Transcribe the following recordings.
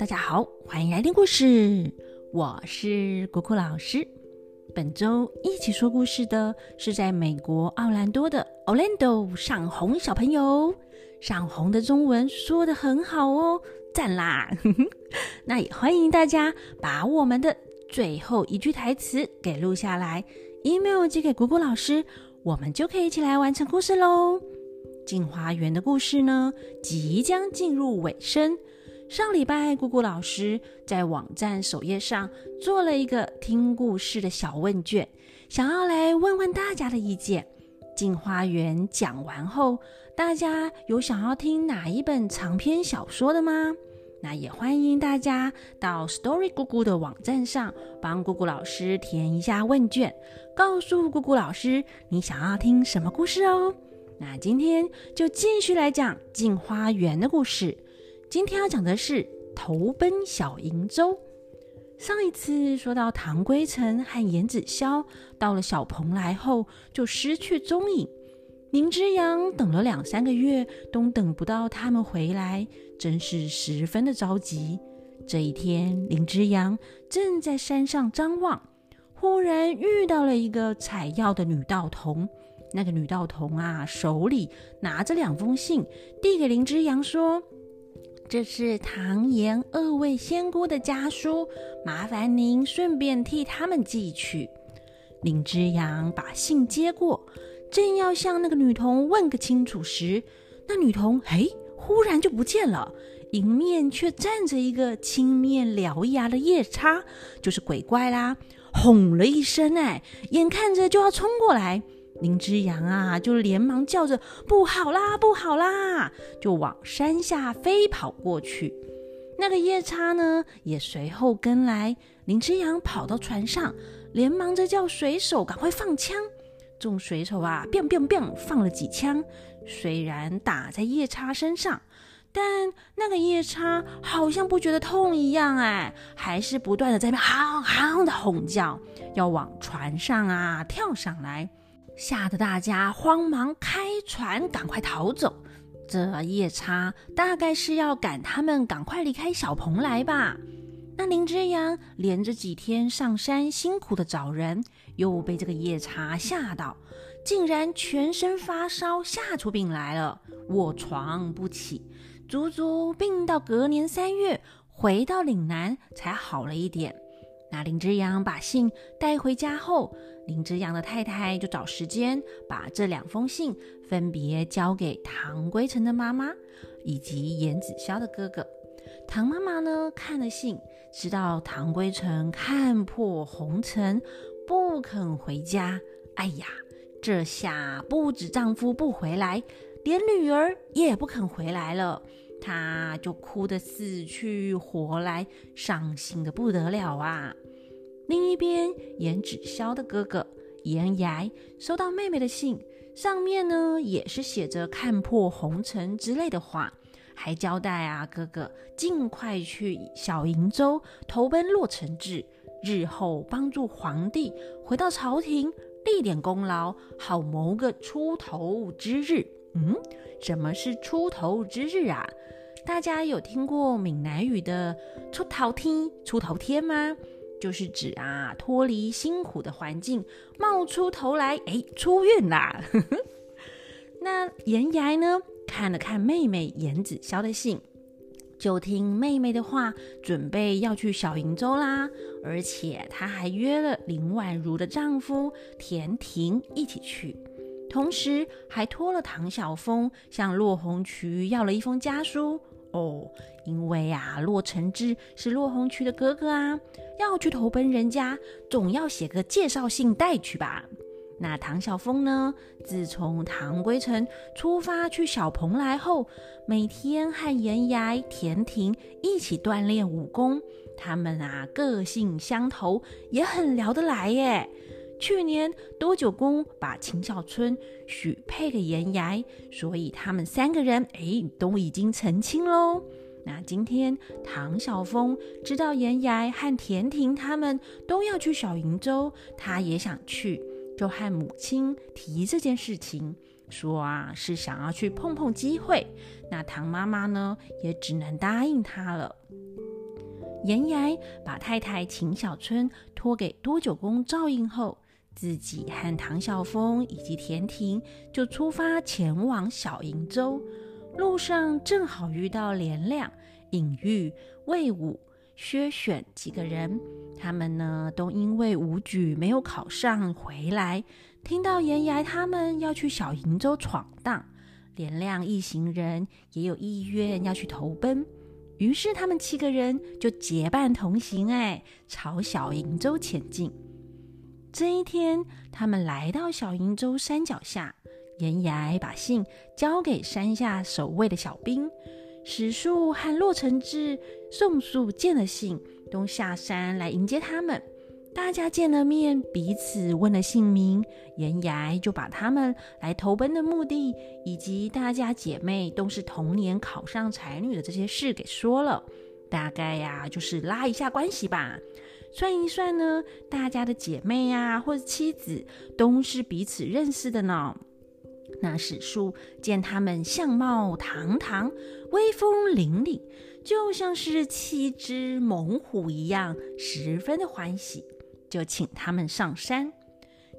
大家好，欢迎来听故事，我是果果老师。本周一起说故事的是在美国奥兰多的 Orlando 上红小朋友，上红的中文说的很好哦，赞啦！那也欢迎大家把我们的最后一句台词给录下来，email 寄给果果老师，我们就可以一起来完成故事喽。进花园的故事呢，即将进入尾声。上礼拜，姑姑老师在网站首页上做了一个听故事的小问卷，想要来问问大家的意见。进花园讲完后，大家有想要听哪一本长篇小说的吗？那也欢迎大家到 Story 姑姑的网站上，帮姑姑老师填一下问卷，告诉姑姑老师你想要听什么故事哦。那今天就继续来讲进花园的故事。今天要讲的是投奔小瀛洲。上一次说到唐归尘和严子霄到了小蓬莱后就失去踪影，林之阳等了两三个月都等不到他们回来，真是十分的着急。这一天，林之阳正在山上张望，忽然遇到了一个采药的女道童。那个女道童啊，手里拿着两封信，递给林之阳说：“这是唐延二位仙姑的家书，麻烦您顺便替他们寄去。”林之阳把信接过，正要向那个女童问个清楚时，那女童嘿，忽然就不见了，迎面却站着一个青面獠牙的夜叉，就是鬼怪啦！吼了一声，哎，眼看着就要冲过来。林之阳啊，就连忙叫着“不好啦，不好啦”，就往山下飞跑过去。那个夜叉呢，也随后跟来。林之阳跑到船上，连忙着叫水手赶快放枪。众水手啊，biang biang biang，放了几枪。虽然打在夜叉身上，但那个夜叉好像不觉得痛一样，哎，还是不断的在那喊喊的吼叫，要往船上啊跳上来。吓得大家慌忙开船，赶快逃走。这夜叉大概是要赶他们赶快离开小蓬莱吧？那林之阳连着几天上山辛苦的找人，又被这个夜叉吓到，竟然全身发烧，吓出病来了，卧床不起，足足病到隔年三月，回到岭南才好了一点。那林之阳把信带回家后，林之阳的太太就找时间把这两封信分别交给唐归尘的妈妈以及严子潇的哥哥。唐妈妈呢看了信，知道唐归尘看破红尘，不肯回家。哎呀，这下不止丈夫不回来，连女儿也不肯回来了。她就哭得死去活来，伤心的不得了啊！另一边，严芷潇的哥哥严崖收到妹妹的信，上面呢也是写着“看破红尘”之类的话，还交代啊哥哥尽快去小瀛洲投奔洛承志，日后帮助皇帝回到朝廷立点功劳，好谋个出头之日。嗯，什么是出头之日啊？大家有听过闽南语的“出头天”“出头天”吗？就是指啊，脱离辛苦的环境，冒出头来，哎，出院啦。那严崖呢，看了看妹妹严子潇的信，就听妹妹的话，准备要去小瀛洲啦。而且她还约了林婉如的丈夫田庭一起去。同时还托了唐晓峰向骆红渠要了一封家书哦，因为啊，骆承志是骆红渠的哥哥啊，要去投奔人家，总要写个介绍信带去吧。那唐晓峰呢，自从唐归尘出发去小蓬莱后，每天和严崖、田庭一起锻炼武功，他们啊个性相投，也很聊得来耶。去年多九公把秦小春许配给严崖，所以他们三个人哎都已经成亲喽。那今天唐晓峰知道严崖和田婷他们都要去小瀛洲，他也想去，就和母亲提这件事情，说啊是想要去碰碰机会。那唐妈妈呢也只能答应他了。严崖把太太秦小春托给多九公照应后，自己和唐晓峰以及田婷就出发前往小瀛洲。路上正好遇到连亮、尹玉、魏武、薛选几个人，他们呢都因为武举没有考上回来。听到严崖他们要去小瀛洲闯荡，连亮一行人也有意愿要去投奔，于是他们七个人就结伴同行，哎，朝小瀛洲前进。这一天，他们来到小瀛洲山脚下，严崖把信交给山下守卫的小兵，史树和骆成志、宋肃见了信，都下山来迎接他们。大家见了面，彼此问了姓名，严崖就把他们来投奔的目的，以及大家姐妹都是同年考上才女的这些事给说了。大概呀，就是拉一下关系吧。算一算呢，大家的姐妹呀，或者妻子，都是彼此认识的呢。那史书见他们相貌堂堂，威风凛凛，就像是七只猛虎一样，十分的欢喜。就请他们上山，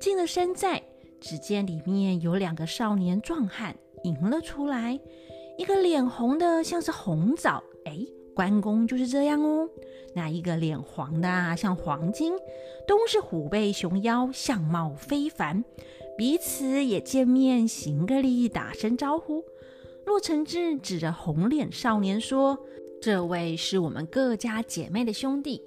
进了山寨，只见里面有两个少年壮汉迎了出来，一个脸红的像是红枣，关公就是这样哦。那一个脸黄的啊，像黄金，都是虎背熊腰，相貌非凡。彼此也见面行个礼，打声招呼。洛承志指着红脸少年说：“这位是我们各家姐妹的兄弟。”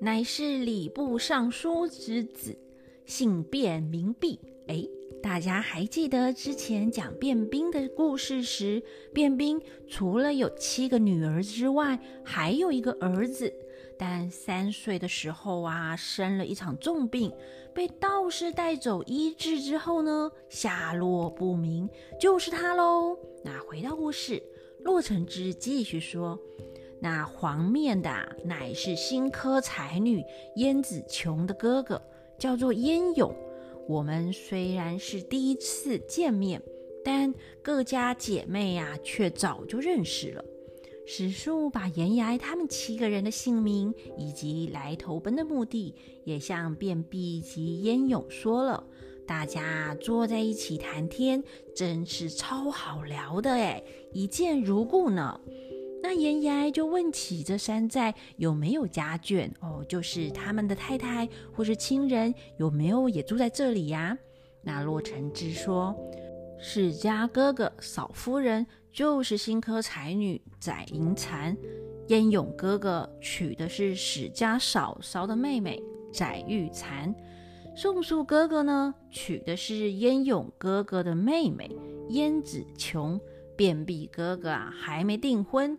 乃是礼部尚书之子，姓卞，名弼。哎，大家还记得之前讲卞兵的故事时，卞兵除了有七个女儿之外，还有一个儿子，但三岁的时候啊，生了一场重病，被道士带走医治之后呢，下落不明，就是他喽。那回到故事，洛承之继续说。那黄面的乃是新科才女燕子琼的哥哥，叫做燕勇。我们虽然是第一次见面，但各家姐妹呀，却早就认识了。史书把严崖他们七个人的姓名以及来投奔的目的，也向卞弼及烟勇说了。大家坐在一起谈天，真是超好聊的哎，一见如故呢。那严崖就问起这山寨有没有家眷哦，就是他们的太太或是亲人有没有也住在这里呀？那洛承之说，史家哥哥嫂夫人就是新科才女载银蚕，燕勇哥哥娶的是史家嫂嫂的妹妹载玉蚕，宋肃哥哥呢娶的是燕勇哥哥的妹妹燕子琼，卞弼哥哥啊还没订婚。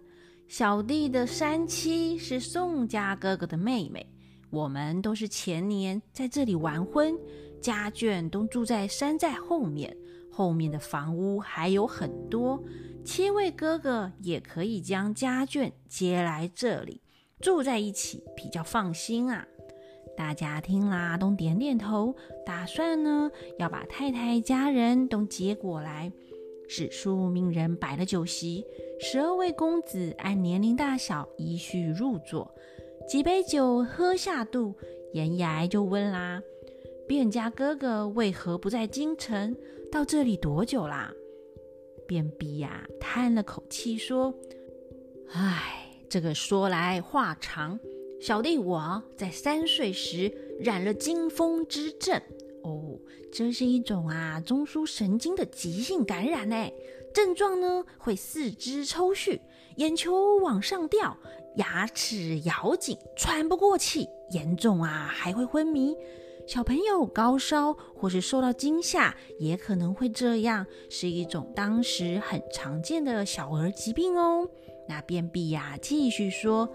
小弟的三妻是宋家哥哥的妹妹，我们都是前年在这里完婚，家眷都住在山寨后面，后面的房屋还有很多，七位哥哥也可以将家眷接来这里住在一起，比较放心啊。大家听啦，都点点头，打算呢要把太太家人都接过来。史书命人摆了酒席，十二位公子按年龄大小依序入座。几杯酒喝下肚，严崖就问啦：“卞家哥哥为何不在京城？到这里多久啦？”卞弼呀叹了口气说：“唉，这个说来话长。小弟我在三岁时染了惊风之症。”哦，这是一种啊中枢神经的急性感染呢，症状呢会四肢抽搐，眼球往上掉，牙齿咬紧，喘不过气，严重啊还会昏迷。小朋友高烧或是受到惊吓，也可能会这样，是一种当时很常见的小儿疾病哦。那便秘呀，继续说，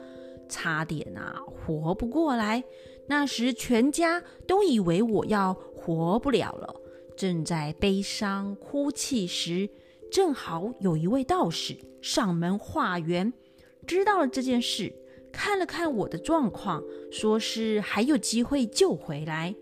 差点啊活不过来。那时全家都以为我要活不了了，正在悲伤哭泣时，正好有一位道士上门化缘，知道了这件事，看了看我的状况，说是还有机会救回来，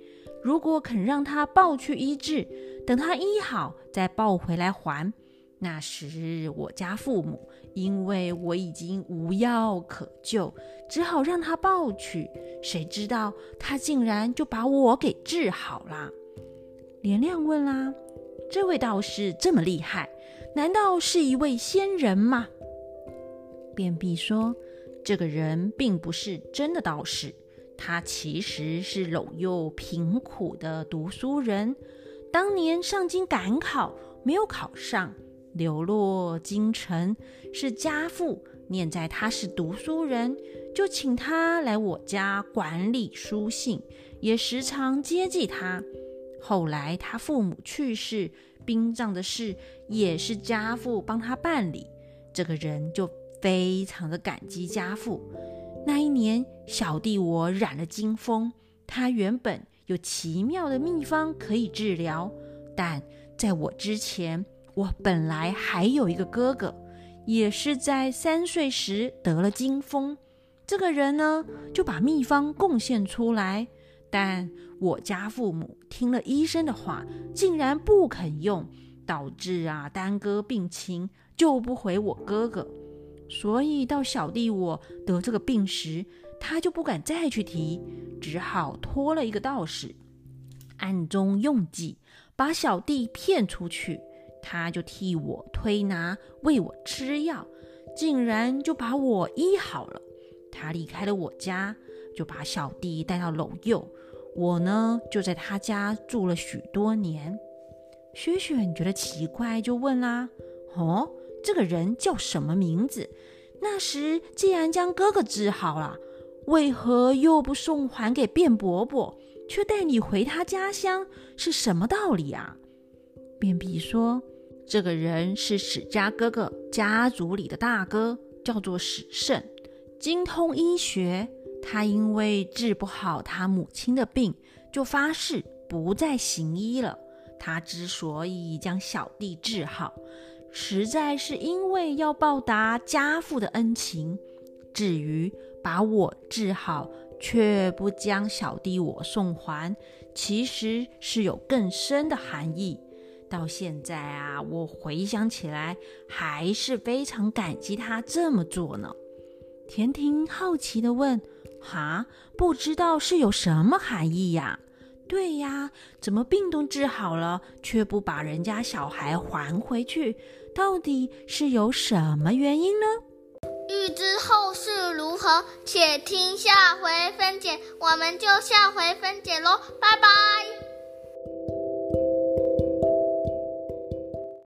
如果肯让他抱去医治，等他医好再抱回来还。那时我家父母因为我已经无药可救，只好让他抱去。谁知道他竟然就把我给治好了。连亮问啦：“这位道士这么厉害，难道是一位仙人吗？”便秘说：“这个人并不是真的道士，他其实是陇右贫苦的读书人。当年上京赶考，没有考上，流落京城。是家父念在他是读书人，就请他来我家管理书信，也时常接济他。后来他父母去世，殡葬的事也是家父帮他办理。这个人就。”非常的感激家父。那一年，小弟我染了金风，他原本有奇妙的秘方可以治疗，但在我之前，我本来还有一个哥哥，也是在三岁时得了金风。这个人呢，就把秘方贡献出来，但我家父母听了医生的话，竟然不肯用，导致啊耽搁病情，救不回我哥哥。所以到小弟我得这个病时，他就不敢再去提，只好托了一个道士，暗中用计，把小弟骗出去。他就替我推拿，喂我吃药，竟然就把我医好了。他离开了我家，就把小弟带到陇右。我呢，就在他家住了许多年。雪雪觉得奇怪，就问啦：“哦？”这个人叫什么名字？那时既然将哥哥治好了，为何又不送还给卞伯伯，却带你回他家乡？是什么道理啊？卞比说：“这个人是史家哥哥家族里的大哥，叫做史胜，精通医学。他因为治不好他母亲的病，就发誓不再行医了。他之所以将小弟治好。”实在是因为要报答家父的恩情，至于把我治好却不将小弟我送还，其实是有更深的含义。到现在啊，我回想起来还是非常感激他这么做呢。田婷好奇地问：“哈，不知道是有什么含义呀？”对呀，怎么病都治好了，却不把人家小孩还回去？到底是有什么原因呢？欲知后事如何，且听下回分解。我们就下回分解喽，拜拜。